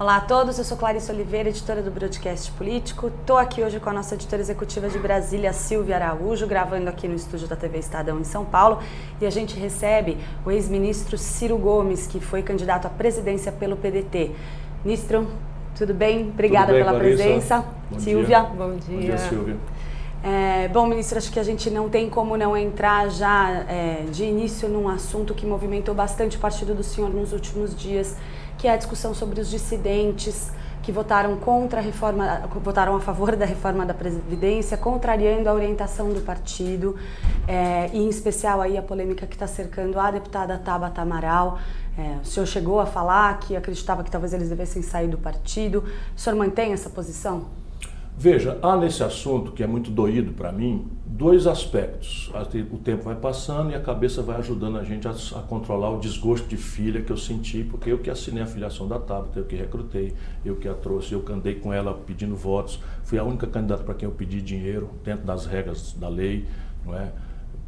Olá a todos, eu sou Clarice Oliveira, editora do Broadcast Político. Estou aqui hoje com a nossa editora executiva de Brasília, Silvia Araújo, gravando aqui no estúdio da TV Estadão em São Paulo. E a gente recebe o ex-ministro Ciro Gomes, que foi candidato à presidência pelo PDT. Ministro, tudo bem? Obrigada tudo bem, pela Clarissa. presença. Bom Silvia, dia. bom dia. Bom dia, Silvia. É, bom, ministro, acho que a gente não tem como não entrar já é, de início num assunto que movimentou bastante o partido do senhor nos últimos dias, que é a discussão sobre os dissidentes que votaram contra a reforma, votaram a favor da reforma da Previdência, contrariando a orientação do partido, é, e em especial aí a polêmica que está cercando a deputada Tabata Amaral. É, o senhor chegou a falar que acreditava que talvez eles devessem sair do partido. O senhor mantém essa posição? Veja, há nesse assunto, que é muito doído para mim, dois aspectos. O tempo vai passando e a cabeça vai ajudando a gente a, a, controlar o desgosto de filha que eu senti, porque eu que assinei a filiação da Tabata, eu que recrutei, eu que a trouxe, eu que andei com ela pedindo votos, fui a única candidata para quem eu pedi dinheiro, dentro das regras da lei, não é?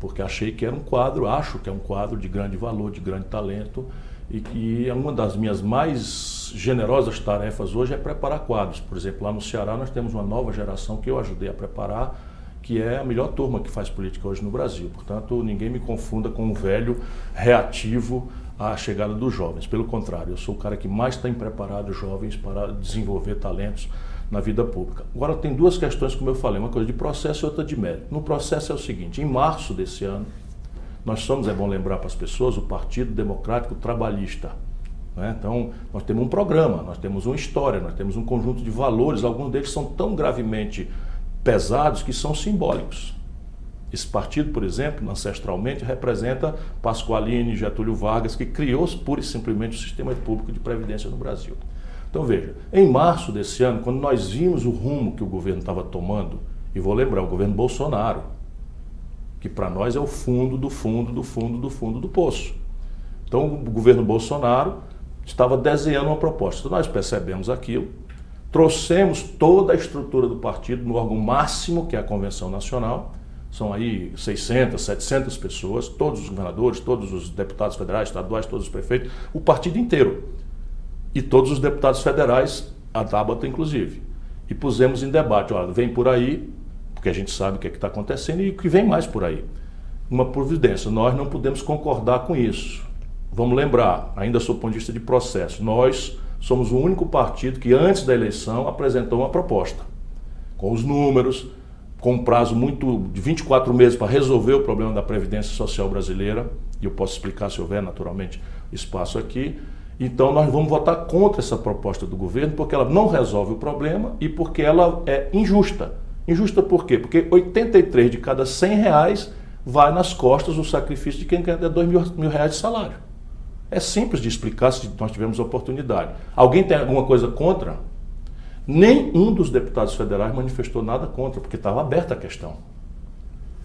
porque achei que era um quadro, acho que é um quadro de grande valor, de grande talento, e que uma das minhas mais generosas tarefas hoje é preparar quadros. Por exemplo, lá no Ceará nós temos uma nova geração que eu ajudei a preparar, que é a melhor turma que faz política hoje no Brasil. Portanto, ninguém me confunda com um velho reativo à chegada dos jovens. Pelo contrário, eu sou o cara que mais tem preparado jovens para desenvolver talentos na vida pública. Agora, tem duas questões, como eu falei, uma coisa de processo e outra de mérito. No processo é o seguinte: em março desse ano, nós somos, é bom lembrar para as pessoas, o Partido Democrático Trabalhista. Né? Então, nós temos um programa, nós temos uma história, nós temos um conjunto de valores, alguns deles são tão gravemente pesados que são simbólicos. Esse partido, por exemplo, ancestralmente, representa Pasqualini, Getúlio Vargas, que criou pura e simplesmente o sistema público de previdência no Brasil. Então veja, em março desse ano, quando nós vimos o rumo que o governo estava tomando, e vou lembrar, o governo Bolsonaro, que para nós é o fundo do fundo do fundo do fundo do poço. Então o governo Bolsonaro estava desenhando uma proposta. Nós percebemos aquilo, trouxemos toda a estrutura do partido no órgão máximo, que é a Convenção Nacional. São aí 600, 700 pessoas, todos os governadores, todos os deputados federais, estaduais, todos os prefeitos, o partido inteiro. E todos os deputados federais, a Tabata inclusive. E pusemos em debate, olha, vem por aí porque a gente sabe o que é está acontecendo e o que vem mais por aí. Uma providência, nós não podemos concordar com isso. Vamos lembrar, ainda sob o ponto de vista de processo, nós somos o único partido que antes da eleição apresentou uma proposta, com os números, com um prazo muito de 24 meses para resolver o problema da Previdência Social brasileira, e eu posso explicar se houver naturalmente espaço aqui. Então nós vamos votar contra essa proposta do governo porque ela não resolve o problema e porque ela é injusta. Injusta por quê? Porque 83 de cada 100 reais vai nas costas o sacrifício de quem ganha 2 mil, mil reais de salário. É simples de explicar se nós tivermos oportunidade. Alguém tem alguma coisa contra? Nenhum dos deputados federais manifestou nada contra, porque estava aberta a questão.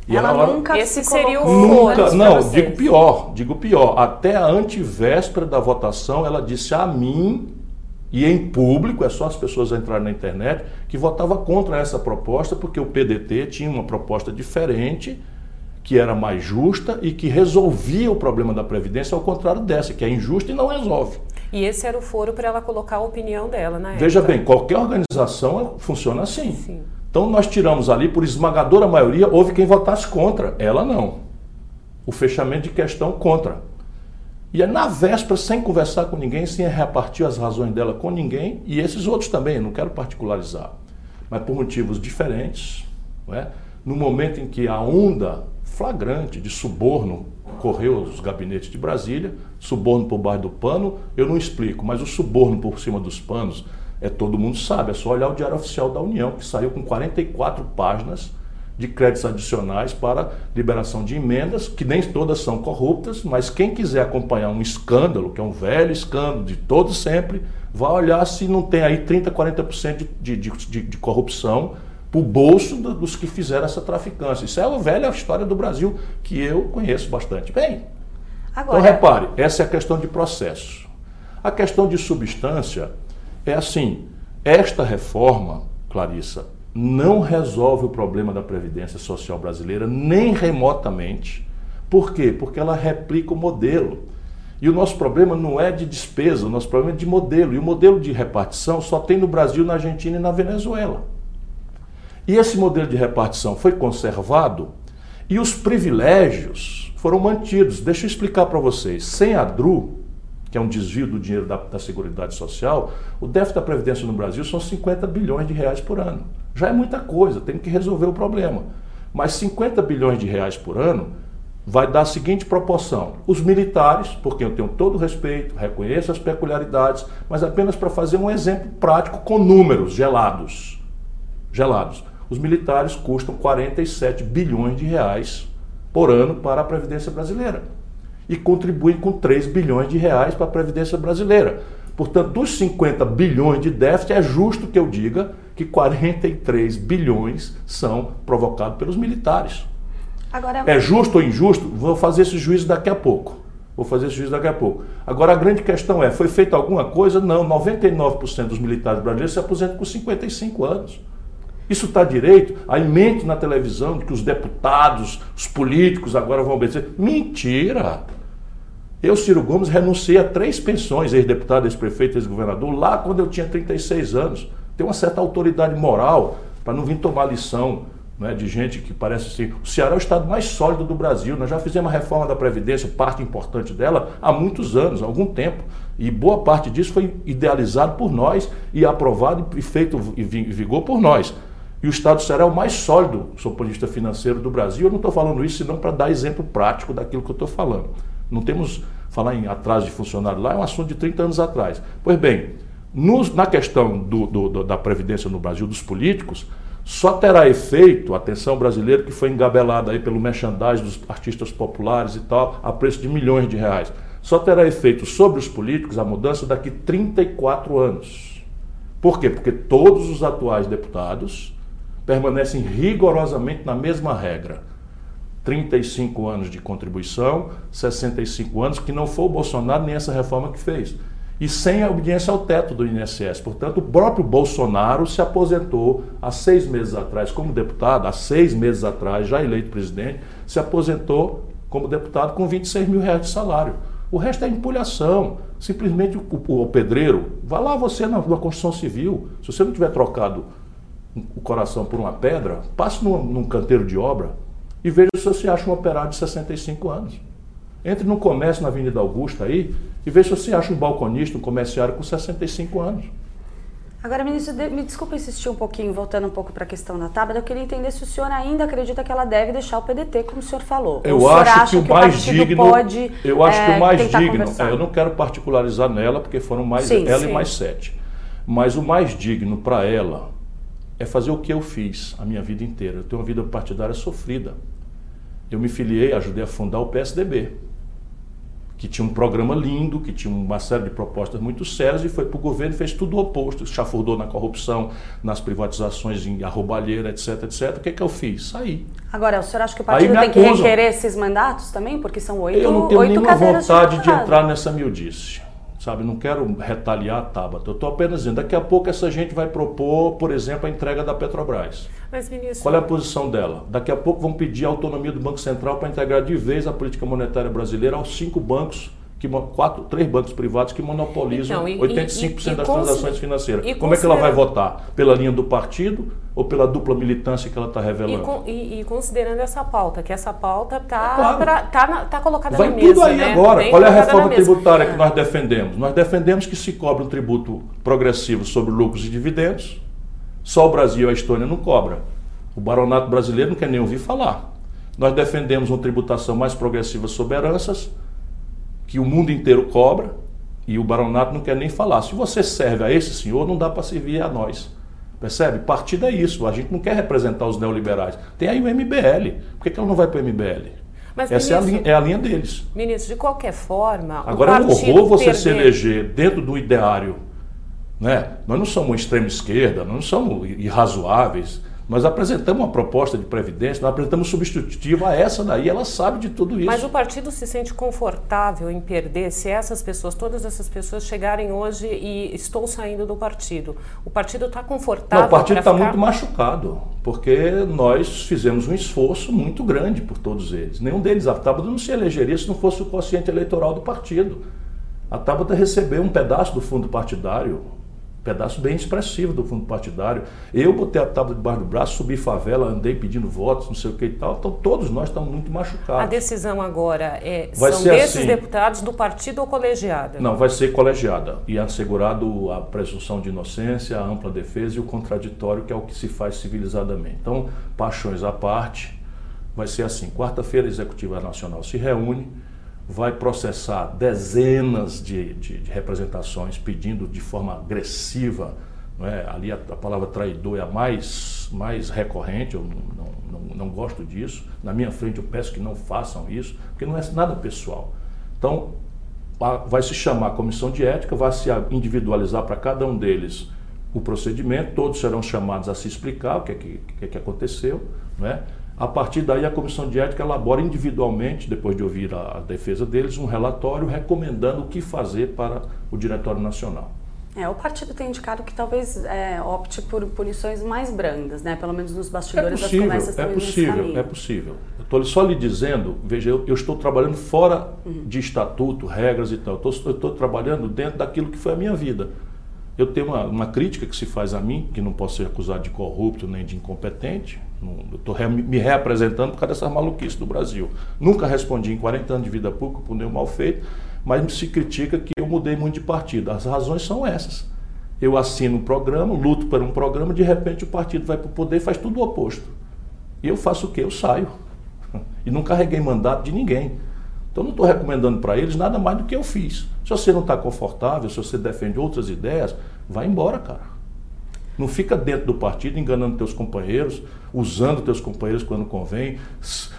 E ela, ela nunca esse seria o nunca, não, digo pior, digo pior. Até a antivéspera da votação, ela disse a mim e em público, é só as pessoas entrarem na internet, que votava contra essa proposta, porque o PDT tinha uma proposta diferente, que era mais justa e que resolvia o problema da Previdência, ao contrário dessa, que é injusta e não resolve. E esse era o foro para ela colocar a opinião dela na Veja bem, qualquer organização funciona assim. Sim. Então nós tiramos ali, por esmagadora maioria, houve quem votasse contra, ela não. O fechamento de questão contra. E é na véspera, sem conversar com ninguém, sem repartir as razões dela com ninguém, e esses outros também, não quero particularizar, mas por motivos diferentes, é? no momento em que a onda flagrante de suborno correu os gabinetes de Brasília, suborno por baixo do pano, eu não explico, mas o suborno por cima dos panos, é todo mundo sabe, é só olhar o Diário Oficial da União, que saiu com 44 páginas de créditos adicionais para liberação de emendas, que nem todas são corruptas, mas quem quiser acompanhar um escândalo, que é um velho escândalo de todo sempre, vai olhar se não tem aí 30%, 40% de, de, de, de corrupção para o bolso dos que fizeram essa traficância. Isso é a velha história do Brasil que eu conheço bastante bem. Agora... Então repare, essa é a questão de processo. A questão de substância é assim, esta reforma, Clarissa, não resolve o problema da Previdência Social brasileira, nem remotamente. Por quê? Porque ela replica o modelo. E o nosso problema não é de despesa, o nosso problema é de modelo. E o modelo de repartição só tem no Brasil, na Argentina e na Venezuela. E esse modelo de repartição foi conservado e os privilégios foram mantidos. Deixa eu explicar para vocês. Sem a DRU, que é um desvio do dinheiro da, da Seguridade Social, o déficit da Previdência no Brasil são 50 bilhões de reais por ano. Já é muita coisa, tem que resolver o problema. Mas 50 bilhões de reais por ano vai dar a seguinte proporção: os militares, por quem eu tenho todo o respeito, reconheço as peculiaridades, mas apenas para fazer um exemplo prático com números gelados. Gelados. Os militares custam 47 bilhões de reais por ano para a Previdência Brasileira e contribuem com 3 bilhões de reais para a Previdência Brasileira. Portanto, dos 50 bilhões de déficit, é justo que eu diga que 43 bilhões são provocados pelos militares. Agora, é justo ou injusto? Vou fazer esse juízo daqui a pouco. Vou fazer esse juízo daqui a pouco. Agora, a grande questão é: foi feita alguma coisa? Não. 99% dos militares brasileiros se aposentam com 55 anos. Isso está direito? Aí mente na televisão de que os deputados, os políticos agora vão obedecer. Mentira! Eu, Ciro Gomes, renunciei a três pensões, ex-deputado, ex-prefeito, ex-governador, lá quando eu tinha 36 anos. Tem uma certa autoridade moral para não vir tomar lição né, de gente que parece assim. O Ceará é o estado mais sólido do Brasil. Nós já fizemos a reforma da Previdência, parte importante dela, há muitos anos, há algum tempo. E boa parte disso foi idealizado por nós e aprovado e feito em vigor por nós. E o Estado do Ceará é o mais sólido, do ponto de vista financeiro, do Brasil. Eu não estou falando isso senão para dar exemplo prático daquilo que eu estou falando. Não temos, falar em atraso de funcionário lá, é um assunto de 30 anos atrás. Pois bem, na questão do, do, da Previdência no Brasil, dos políticos, só terá efeito, atenção brasileiro, que foi engabelada aí pelo merchandising dos artistas populares e tal, a preço de milhões de reais. Só terá efeito sobre os políticos a mudança daqui 34 anos. Por quê? Porque todos os atuais deputados permanecem rigorosamente na mesma regra 35 anos de contribuição, 65 anos, que não foi o Bolsonaro nem essa reforma que fez. E sem a obediência ao teto do INSS. Portanto, o próprio Bolsonaro se aposentou há seis meses atrás como deputado, há seis meses atrás, já eleito presidente, se aposentou como deputado com 26 mil reais de salário. O resto é empulhação. Simplesmente o, pedreiro, vá lá você na, na construção civil. Se você não tiver trocado o coração por uma pedra, passe num, num canteiro de obra, e veja se você acha um operário de 65 anos. Entre no comércio na Avenida Augusta aí e veja se você acha um balconista, um comerciário com 65 anos. Agora, ministro, me desculpa insistir um pouquinho, voltando um pouco para a questão da Tabata, eu queria entender se o senhor ainda acredita que ela deve deixar o PDT, como o senhor falou. Eu acho que o que mais o digno. Pode, eu acho é, que o mais digno. É, eu não quero particularizar nela, porque foram mais sim, ela sim. e mais sete. Mas o mais digno para ela é fazer o que eu fiz a minha vida inteira. Eu tenho uma vida partidária sofrida eu me filiei, ajudei a fundar o PSDB, que tinha um programa lindo, que tinha uma série de propostas muito sérias e foi para o governo e fez tudo o oposto, chafurdou na corrupção, nas privatizações em arrobalheira, etc, etc. O que, é que eu fiz? Saí. Agora, o senhor acha que o partido tem que requerer esses mandatos também? Porque são oito Eu não tenho nenhuma vontade de, de entrar nessa miudice sabe? Não quero retaliar a Tabata. Eu estou apenas dizendo, daqui a pouco essa gente vai propor, por exemplo, a entrega da Petrobras. Mas, ministro... Qual é a posição dela? Daqui a pouco vão pedir a autonomia do Banco Central para integrar de vez a política monetária brasileira aos cinco bancos que quatro, três bancos privados que monopolizam então, e, 85% e, e, das transações financeiras. Como é que ela vai votar? Pela linha do partido ou pela dupla militância que ela está revelando? E, considerando essa pauta, que essa pauta está é claro. tá, tá colocada vai na mesa. tudo aí né? agora. Qual é a reforma tributária que nós defendemos? Nós defendemos que se cobre um tributo progressivo sobre lucros e dividendos. Só o Brasil e a Estônia não cobra. O baronato brasileiro não quer nem ouvir falar. Nós defendemos uma tributação mais progressiva sobre heranças que o mundo inteiro cobra e o baronato não quer nem falar. Se você serve a esse senhor, não dá para servir a nós. Percebe? Partido é isso. A gente não quer representar os neoliberais. Tem aí o MBL. Por que, que ela não vai para o MBL? Mas, Essa ministro, é, a linha, é, a linha, deles. Ministro, de qualquer forma. Agora é um horror você perder... se eleger dentro do ideário. Né? Nós não somos extrema esquerda, nós não somos irrazoáveis. Nós apresentamos uma proposta de previdência, nós apresentamos substitutiva a essa daí, ela sabe de tudo isso. Mas o partido se sente confortável em perder se essas pessoas, todas essas pessoas chegarem hoje e estou saindo do partido. O partido está confortável? Não, o partido está ficar... muito machucado, porque nós fizemos um esforço muito grande por todos eles. Nenhum deles, a Tábua não se elegeria se não fosse o quociente eleitoral do partido. A Tabata recebeu um pedaço do fundo partidário, pedaço bem expressivo do fundo partidário. Eu botei a tábua debaixo do braço, subi favela, andei pedindo votos, não sei o que e tal. Então todos nós estamos muito machucados. A decisão agora é, vai são desses assim, deputados do partido ou colegiada? Não, vai ser colegiada. E assegurado a presunção de inocência, a ampla defesa e o contraditório, que é o que se faz civilizadamente. Então, paixões à parte, vai ser assim. Quarta-feira a Executiva Nacional se reúne vai processar dezenas de, de, de representações pedindo de forma agressiva. É? Ali a, a, palavra traidor é a mais, mais recorrente, eu não, não, não, gosto disso. Na minha frente eu peço que não façam isso, porque não é nada pessoal. Então, vai se chamar a comissão de ética, vai se individualizar para cada um deles o procedimento, todos serão chamados a se explicar o que é que, que, é que aconteceu, não é? A partir daí, a comissão de ética elabora individualmente, depois de ouvir a, defesa deles, um relatório recomendando o que fazer para o Diretório Nacional. É, o partido tem indicado que talvez é, opte por punições mais brandas, né? Pelo menos nos bastidores é possível, das conversas É possível, é possível. Estou só lhe dizendo, veja, eu, eu estou trabalhando fora uhum. de estatuto, regras e tal. Eu estou trabalhando dentro daquilo que foi a minha vida. Eu tenho uma, uma, crítica que se faz a mim, que não posso ser acusado de corrupto nem de incompetente. Estou re, me reapresentando por causa dessas maluquices do Brasil. Nunca respondi em 40 anos de vida pública por nenhum mal feito, mas se critica que eu mudei muito de partido. As razões são essas. Eu assino um programa, luto por um programa, de repente o partido vai para o poder e faz tudo o oposto. E eu faço o quê? Eu saio. E não carreguei mandato de ninguém. Então não estou recomendando para eles nada mais do que eu fiz. Se você não está confortável, se você defende outras ideias, vai embora, cara. Não fica dentro do partido enganando teus companheiros, usando teus companheiros quando convém,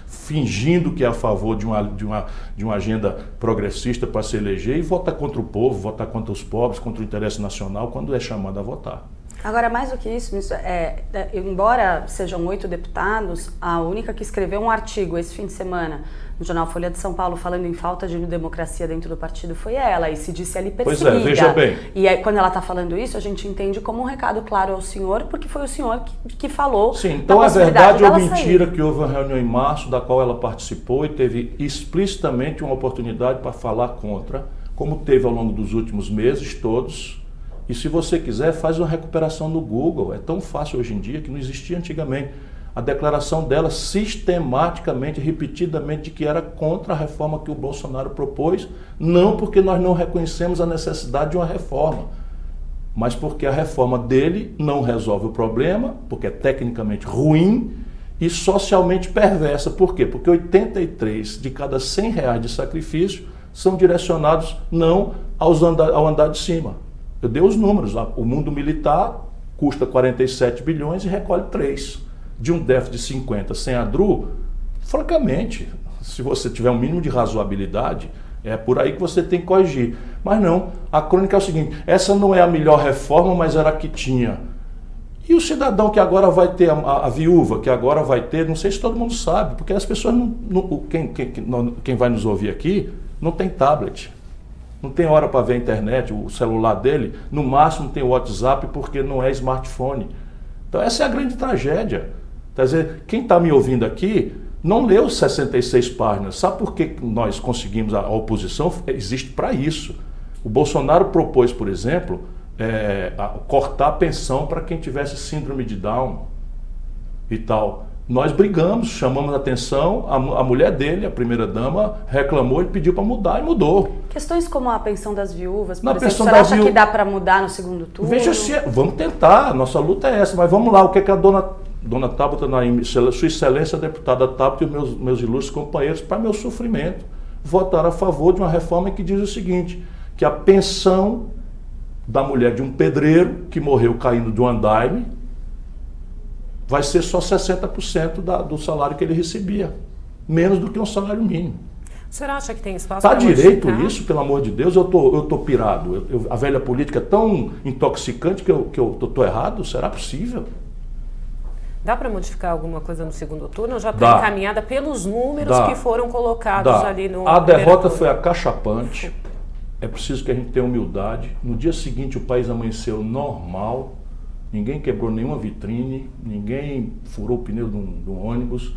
fingindo que é a favor de uma, de uma, de uma agenda progressista para se eleger e vota contra o povo, vota contra os pobres, contra o interesse nacional quando é chamado a votar. Agora, mais do que isso, é, é, embora sejam oito deputados, a única que escreveu um artigo esse fim de semana no jornal Folha de São Paulo falando em falta de democracia dentro do partido foi ela e se disse ali perseguida. Pois é, veja bem. E aí, quando ela está falando isso, a gente entende como um recado claro ao senhor, porque foi o senhor que, que falou. Sim, então é verdade ou mentira sair. que houve uma reunião em março da qual ela participou e teve explicitamente uma oportunidade para falar contra, como teve ao longo dos últimos meses todos. E se você quiser, faz uma recuperação no Google. É tão fácil hoje em dia que não existia antigamente a declaração dela sistematicamente, repetidamente, de que era contra a reforma que o Bolsonaro propôs, não porque nós não reconhecemos a necessidade de uma reforma, mas porque a reforma dele não resolve o problema, porque é tecnicamente ruim e socialmente perversa. Por quê? Porque 83 de cada 100 reais de sacrifício são direcionados não aos andar, ao andar de cima. Eu dei os números. O mundo militar custa 47 bilhões e recolhe 3 de um déficit de 50 sem a DRU, francamente, se você tiver um mínimo de razoabilidade, é por aí que você tem que corrigir. Mas não, a crônica é o seguinte: essa não é a melhor reforma, mas era a que tinha. E o cidadão que agora vai ter, a, a, viúva que agora vai ter, não sei se todo mundo sabe, porque as pessoas, não, não quem, quem, quem vai nos ouvir aqui, não tem tablet. Não tem hora para ver a internet, o celular dele, no máximo tem o WhatsApp porque não é smartphone. Então essa é a grande tragédia. Quer dizer, quem está me ouvindo aqui não leu 66 páginas. Sabe por que nós conseguimos a, oposição? Existe para isso. O Bolsonaro propôs, por exemplo, é, a, cortar a pensão para quem tivesse síndrome de Down e tal. Nós brigamos, chamamos a atenção, a, a mulher dele, a primeira-dama, reclamou e pediu para mudar e mudou. Questões como a pensão das viúvas, por Na exemplo, você acha viú... que dá para mudar no segundo turno? Veja se, é, vamos tentar, nossa luta é essa, mas vamos lá, o que, é que a dona Dona Tabata, Sua Excelência, a deputada Tabata e meus, meus ilustres companheiros, para meu sofrimento, votaram a favor de uma reforma que diz o seguinte: que a pensão da mulher de um pedreiro que morreu caindo de um andaime vai ser só 60% da, do salário que ele recebia, menos do que um salário mínimo. Você acha que tem espaço Está direito modificar? isso, pelo amor de Deus? Eu tô, eu tô pirado. Eu, eu, a velha política é tão intoxicante que eu, que eu tô, tô errado? Será possível? Dá para modificar alguma coisa no segundo turno já está encaminhada pelos números Dá. que foram colocados Dá. ali no. A derrota turno. foi acachapante. É preciso que a gente tenha humildade. No dia seguinte, o país amanheceu normal. Ninguém quebrou nenhuma vitrine, ninguém furou o pneu de um, de um ônibus.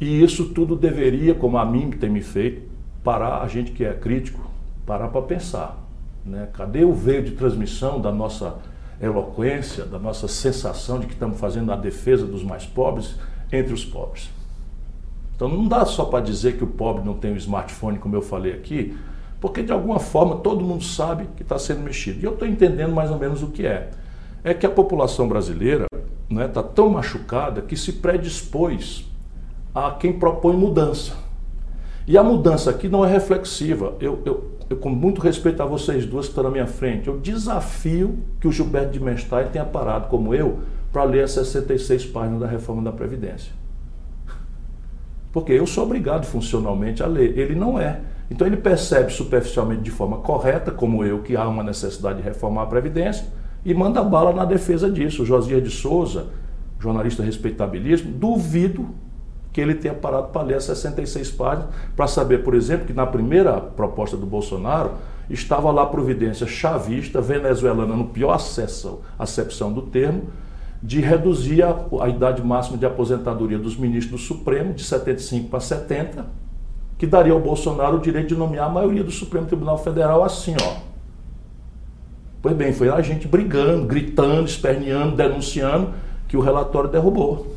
E isso tudo deveria, como a mim tem me feito, parar a gente que é crítico parar para pensar. Né? Cadê o veio de transmissão da nossa eloquência, da nossa sensação de que estamos fazendo a defesa dos mais pobres entre os pobres? Então não dá só para dizer que o pobre não tem um smartphone, como eu falei aqui, porque de alguma forma todo mundo sabe que está sendo mexido. E eu estou entendendo mais ou menos o que é. É que a população brasileira está né, tá tão machucada que se predispôs a quem propõe mudança. E a mudança aqui não é reflexiva. Eu, eu, eu, com muito respeito a vocês duas que estão na minha frente, eu desafio que o Gilberto de Mestai tenha parado, como eu, para ler as 66 páginas da reforma da Previdência. Porque eu sou obrigado funcionalmente a ler. Ele não é. Então ele percebe superficialmente de forma correta, como eu, que há uma necessidade de reformar a Previdência, e manda bala na defesa disso. O Josias de Souza, jornalista respeitabilíssimo, duvido que ele tenha parado para ler as 66 páginas, para saber, por exemplo, que na primeira proposta do Bolsonaro estava lá a providência chavista, venezuelana, no pior acesso, acepção do termo, de reduzir a, a, idade máxima de aposentadoria dos ministros do Supremo de 75 para 70, que daria ao Bolsonaro o direito de nomear a maioria do Supremo Tribunal Federal assim, ó. Pois bem, foi a gente brigando, gritando, esperneando, denunciando que o relatório derrubou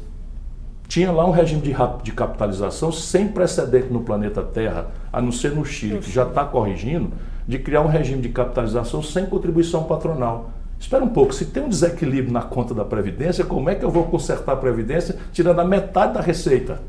tinha lá um regime de, de capitalização sem precedente no planeta Terra, a não ser no Chile, que já está corrigindo, de criar um regime de capitalização sem contribuição patronal. Espera um pouco, se tem um desequilíbrio na conta da Previdência, como é que eu vou consertar a Previdência tirando a metade da receita?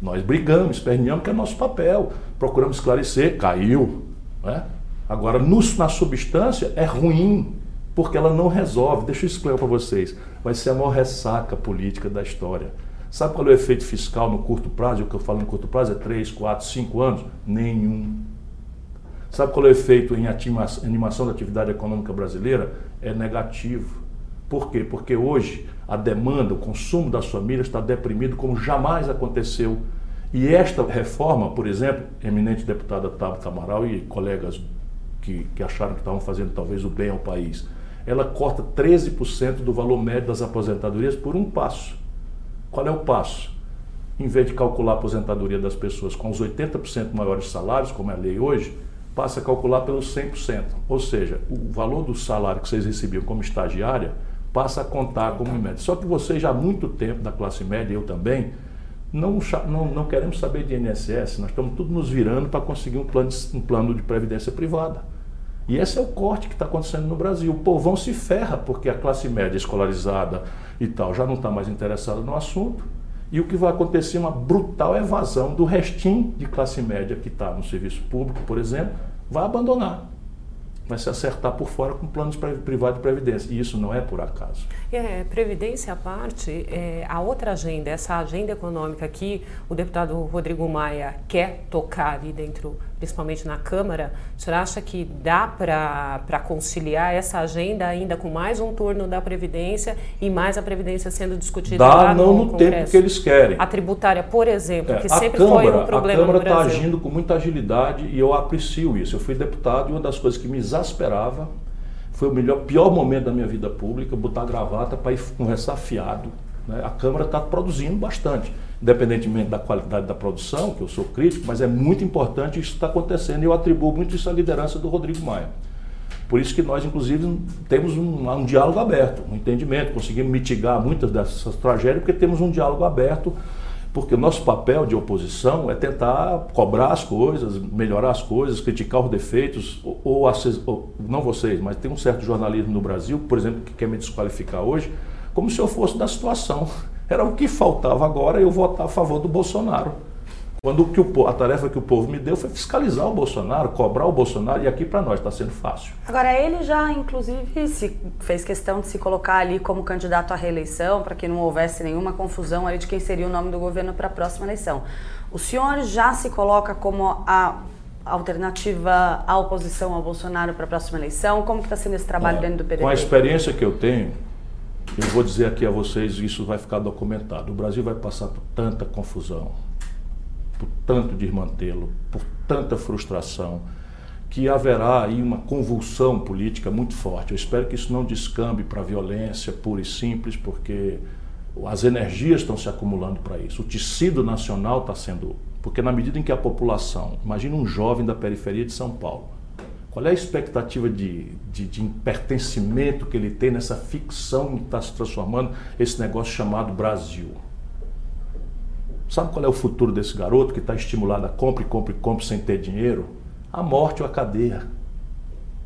Nós brigamos, esperneamos, que é nosso papel. Procuramos esclarecer, caiu. Né? Agora, no, na substância, é ruim, porque ela não resolve. Deixa eu explicar para vocês. Vai ser a maior ressaca política da história. Sabe qual é o efeito fiscal no curto prazo? O que eu falo no curto prazo é 3, 4, 5 anos? Nenhum. Sabe qual é o efeito em animação da atividade econômica brasileira? É negativo. Por quê? Porque hoje a demanda, o consumo das famílias está deprimido como jamais aconteceu. E esta reforma, por exemplo, eminente deputada Tabata Amaral e colegas que, que acharam que estavam fazendo talvez o bem ao país, ela corta 13% do valor médio das aposentadorias por um passo. Qual é o passo? Em vez de calcular a aposentadoria das pessoas com os 80% maiores salários, como é a lei hoje, passa a calcular pelos 100%. Ou seja, o valor do salário que vocês recebiam como estagiária passa a contar como média. Só que vocês já há muito tempo da classe média, eu também, não, não, não queremos saber de INSS, nós estamos tudo nos virando para conseguir um plano, um plano de previdência privada. E esse é o corte que está acontecendo no Brasil. O povão se ferra porque a classe média escolarizada e tal já não está mais interessada no assunto. E o que vai acontecer é uma brutal evasão do restinho de classe média que está no serviço público, por exemplo, vai abandonar vai se acertar por fora com planos privados de previdência. E isso não é por acaso. É, previdência à parte, é, a outra agenda, essa agenda econômica que o deputado Rodrigo Maia quer tocar ali dentro, principalmente na Câmara, o senhor acha que dá para conciliar essa agenda ainda com mais um turno da Previdência e mais a Previdência sendo discutida dá, lá no não no tempo que eles querem. A tributária, por exemplo, é, que sempre Câmara, foi um problema A Câmara está agindo com muita agilidade e eu aprecio isso. Eu fui deputado e uma das coisas que me exasperava. Foi o melhor, pior momento da minha vida pública, botar gravata para ir conversar fiado. Né? A Câmara está produzindo bastante, independentemente da qualidade da produção, que eu sou crítico, mas é muito importante isso está acontecendo e eu atribuo muito isso à liderança do Rodrigo Maia. Por isso que nós, inclusive, temos um, um diálogo aberto, um entendimento, conseguimos mitigar muitas dessas tragédias, porque temos um diálogo aberto porque o nosso papel de oposição é tentar cobrar as coisas, melhorar as coisas, criticar os defeitos, ou, ou, ou, não vocês, mas tem um certo jornalismo no Brasil, por exemplo, que quer me desqualificar hoje, como se eu fosse da situação. Era o que faltava agora eu votar a favor do Bolsonaro. Quando que o, a tarefa que o povo me deu foi fiscalizar o Bolsonaro, cobrar o Bolsonaro, e aqui para nós está sendo fácil. Agora, ele já, inclusive, se fez questão de se colocar ali como candidato à reeleição, para que não houvesse nenhuma confusão ali de quem seria o nome do governo para a próxima eleição. O senhor já se coloca como a alternativa à oposição ao Bolsonaro para a próxima eleição? Como que está sendo esse trabalho dentro do PDT? Com a experiência que eu tenho, eu vou dizer aqui a vocês, isso vai ficar documentado. O Brasil vai passar por tanta confusão, por tanto desmantelo, por tanta frustração, que haverá aí uma convulsão política muito forte. Eu espero que isso não descambe para violência pura e simples, porque as energias estão se acumulando para isso. O tecido nacional está sendo. Porque na medida em que a população, imagina um jovem da periferia de São Paulo, Qual é a expectativa de, de, de pertencimento que ele tem nessa ficção que está se transformando esse negócio chamado Brasil? Sabe qual é o futuro desse garoto que está estimulado a compra e compra e compra sem ter dinheiro? A morte ou a cadeia.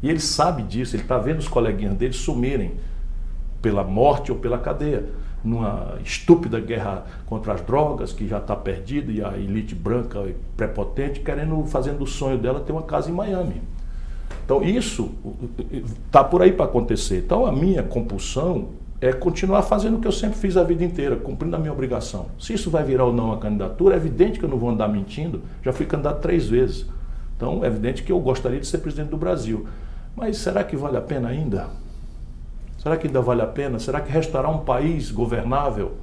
E ele sabe disso, ele está vendo os coleguinhas dele sumirem pela morte ou pela cadeia. Numa estúpida guerra contra as drogas, que já está perdida, e a elite branca prepotente querendo, fazendo o sonho dela ter uma casa em Miami. Então isso está por aí para acontecer. Então a minha compulsão é continuar fazendo o que eu sempre fiz a vida inteira, cumprindo a minha obrigação. Se isso vai virar ou não a candidatura, é evidente que eu não vou andar mentindo. Já fui candidato três vezes. Então é evidente que eu gostaria de ser presidente do Brasil. Mas será que vale a pena ainda? Será que ainda vale a pena? Será que restará um país governável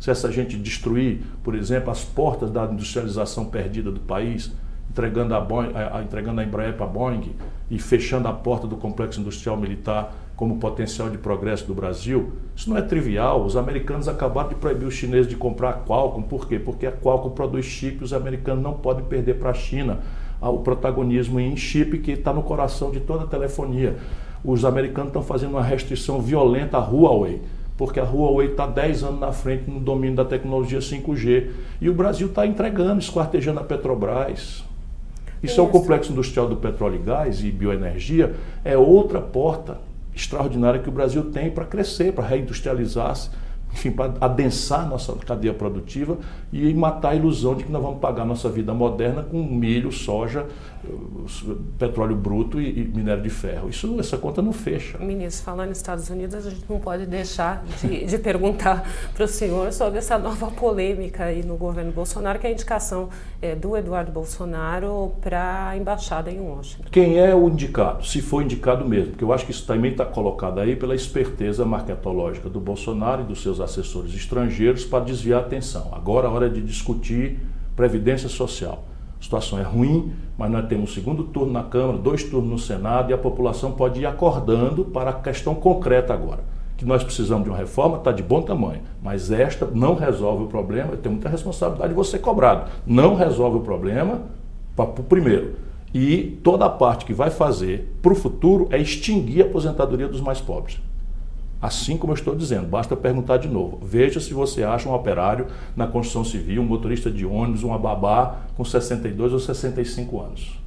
se essa gente destruir, por exemplo, as portas da industrialização perdida do país? Entregando a, Boeing, a, a, entregando a Embraer para a Boeing e fechando a porta do complexo industrial militar como potencial de progresso do Brasil, isso não é trivial. Os americanos acabaram de proibir os chineses de comprar a Qualcomm. Por quê? Porque a Qualcomm produz chip e os americanos não podem perder para a China o protagonismo em chip que está no coração de toda a telefonia. Os americanos estão fazendo uma restrição violenta à Huawei porque a Huawei está 10 anos na frente no domínio da tecnologia 5G. E o Brasil está entregando, esquartejando a Petrobras, isso, é o complexo industrial do petróleo e gás e bioenergia, é outra porta extraordinária que o Brasil tem para crescer, para reindustrializar-se, enfim, para adensar nossa cadeia produtiva e matar a ilusão de que nós vamos pagar nossa vida moderna com milho, soja, petróleo bruto e, minério de ferro. Isso, essa conta não fecha. Ministro, falando nos Estados Unidos, a gente não pode deixar de, de perguntar para o senhor sobre essa nova polêmica aí no governo Bolsonaro, que é a indicação é, do Eduardo Bolsonaro para a embaixada em Washington. Quem é o indicado? Se for indicado mesmo, porque eu acho que isso também está colocado aí pela esperteza marketológica do Bolsonaro e dos seus assessores estrangeiros para desviar a atenção. Agora é hora de discutir previdência social. A situação é ruim, mas nós temos um segundo turno na Câmara, dois turnos no Senado e a população pode ir acordando para a questão concreta agora. Que nós precisamos de uma reforma, está de bom tamanho, mas esta não resolve o problema, tem muita responsabilidade de você cobrado. Não resolve o problema, para o primeiro. E toda a parte que vai fazer para o futuro é extinguir a aposentadoria dos mais pobres. Assim como eu estou dizendo, basta perguntar de novo. Veja se você acha um operário na construção civil, um motorista de ônibus, uma babá com 62 ou 65 anos.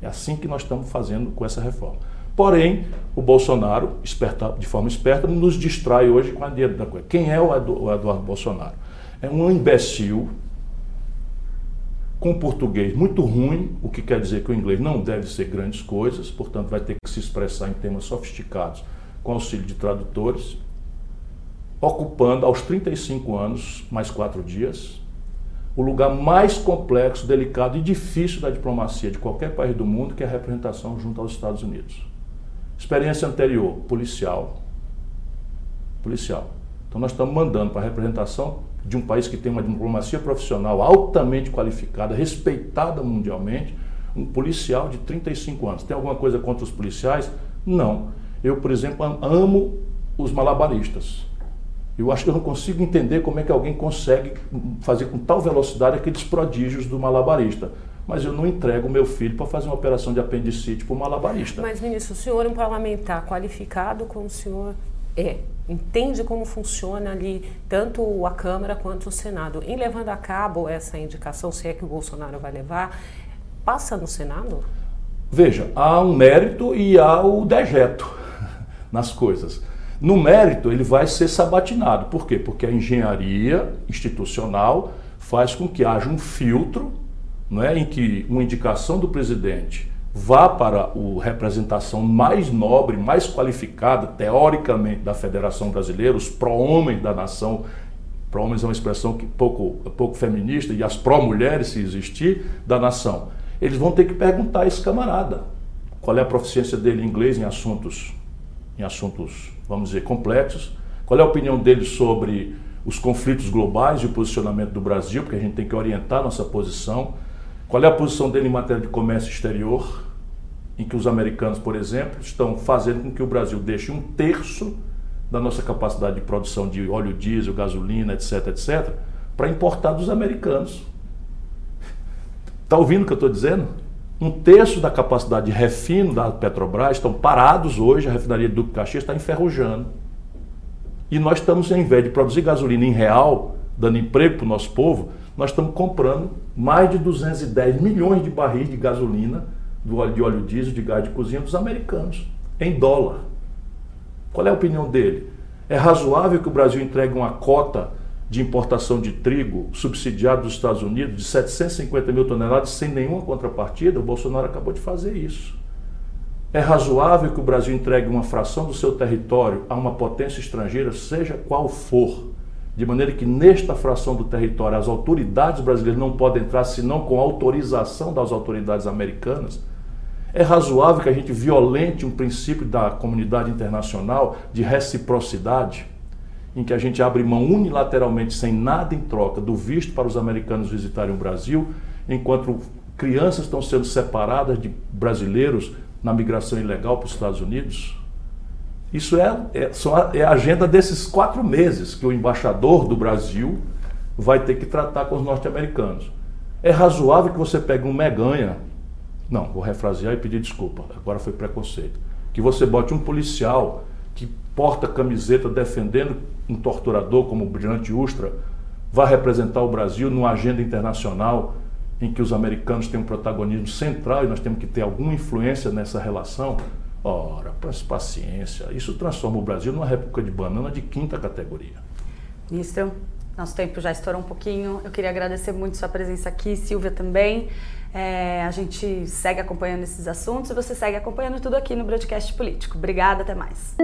É assim que nós estamos fazendo com essa reforma. Porém, o Bolsonaro, esperta, de forma esperta, nos distrai hoje com a dinheiro da coisa. Quem é o Eduardo Bolsonaro? É um imbecil com português muito ruim, o que quer dizer que o inglês não deve ser grandes coisas, portanto, vai ter que se expressar em temas sofisticados com auxílio de tradutores, ocupando aos 35 anos, mais quatro dias, o lugar mais complexo, delicado e difícil da diplomacia de qualquer país do mundo, que é a representação junto aos Estados Unidos. Experiência anterior, policial. Policial. Então nós estamos mandando para a representação de um país que tem uma diplomacia profissional altamente qualificada, respeitada mundialmente, um policial de 35 anos. Tem alguma coisa contra os policiais? Não. Eu, por exemplo, amo os malabaristas. Eu acho que eu não consigo entender como é que alguém consegue fazer com tal velocidade aqueles prodígios do malabarista. Mas eu não entrego meu filho para fazer uma operação de apendicite para o malabarista. Mas, ministro, o senhor é um parlamentar qualificado como o senhor é, entende como funciona ali tanto a Câmara quanto o Senado. Em levando a cabo essa indicação, se é que o Bolsonaro vai levar, passa no Senado? Veja, há um mérito e há o dejeto nas coisas. No mérito, ele vai ser sabatinado. Por quê? Porque a engenharia institucional faz com que haja um filtro não é, em que uma indicação do presidente vá para a representação mais nobre, mais qualificada, teoricamente, da Federação Brasileira, os pró-homens da nação. Pró-homens é uma expressão que pouco, pouco feminista, e as pró-mulheres, se existir, da nação. Eles vão ter que perguntar a esse camarada qual é a proficiência dele em inglês em assuntos em assuntos, vamos dizer, complexos. Qual é a opinião dele sobre os conflitos globais e o posicionamento do Brasil, porque a gente tem que orientar nossa posição. Qual é a posição dele em matéria de comércio exterior, em que os americanos, por exemplo, estão fazendo com que o Brasil deixe um terço da nossa capacidade de produção de óleo diesel, gasolina, etc, etc, para importar dos americanos. Está ouvindo o que eu estou dizendo? Um terço da capacidade de refino da Petrobras estão parados hoje, a refinaria de Duque Caxias está enferrujando. E nós estamos, em vez de produzir gasolina em real, dando emprego para o nosso povo, nós estamos comprando mais de 210 milhões de barris de gasolina, do óleo de óleo diesel, de gás de cozinha dos americanos, em dólar. Qual é a opinião dele? É razoável que o Brasil entregue uma cota de importação de trigo subsidiado dos Estados Unidos de 750 mil toneladas sem nenhuma contrapartida? O Bolsonaro acabou de fazer isso. É razoável que o Brasil entregue uma fração do seu território a uma potência estrangeira, seja qual for, de maneira que nesta fração do território as autoridades brasileiras não podem entrar senão com autorização das autoridades americanas? É razoável que a gente violente um princípio da comunidade internacional de reciprocidade, em que a gente abre mão unilateralmente, sem nada em troca, do visto para os americanos visitarem o Brasil, enquanto crianças estão sendo separadas de brasileiros na migração ilegal para os Estados Unidos? Isso é, é, é a agenda desses quatro meses que o embaixador do Brasil vai ter que tratar com os norte-americanos. É razoável que você pegue um meganha não, vou refrasear e pedir desculpa. Agora foi preconceito. Que você bote um policial que porta camiseta defendendo um torturador como o Brilhante Ustra, vá representar o Brasil numa agenda internacional em que os americanos têm um protagonismo central e nós temos que ter alguma influência nessa relação. Ora, paciência. Isso transforma o Brasil numa república de banana de quinta categoria. Ministro, nosso tempo já estourou um pouquinho. Eu queria agradecer muito sua presença aqui, Silvia também. É, a gente segue acompanhando esses assuntos e você segue acompanhando tudo aqui no Broadcast Político. Obrigada, até mais.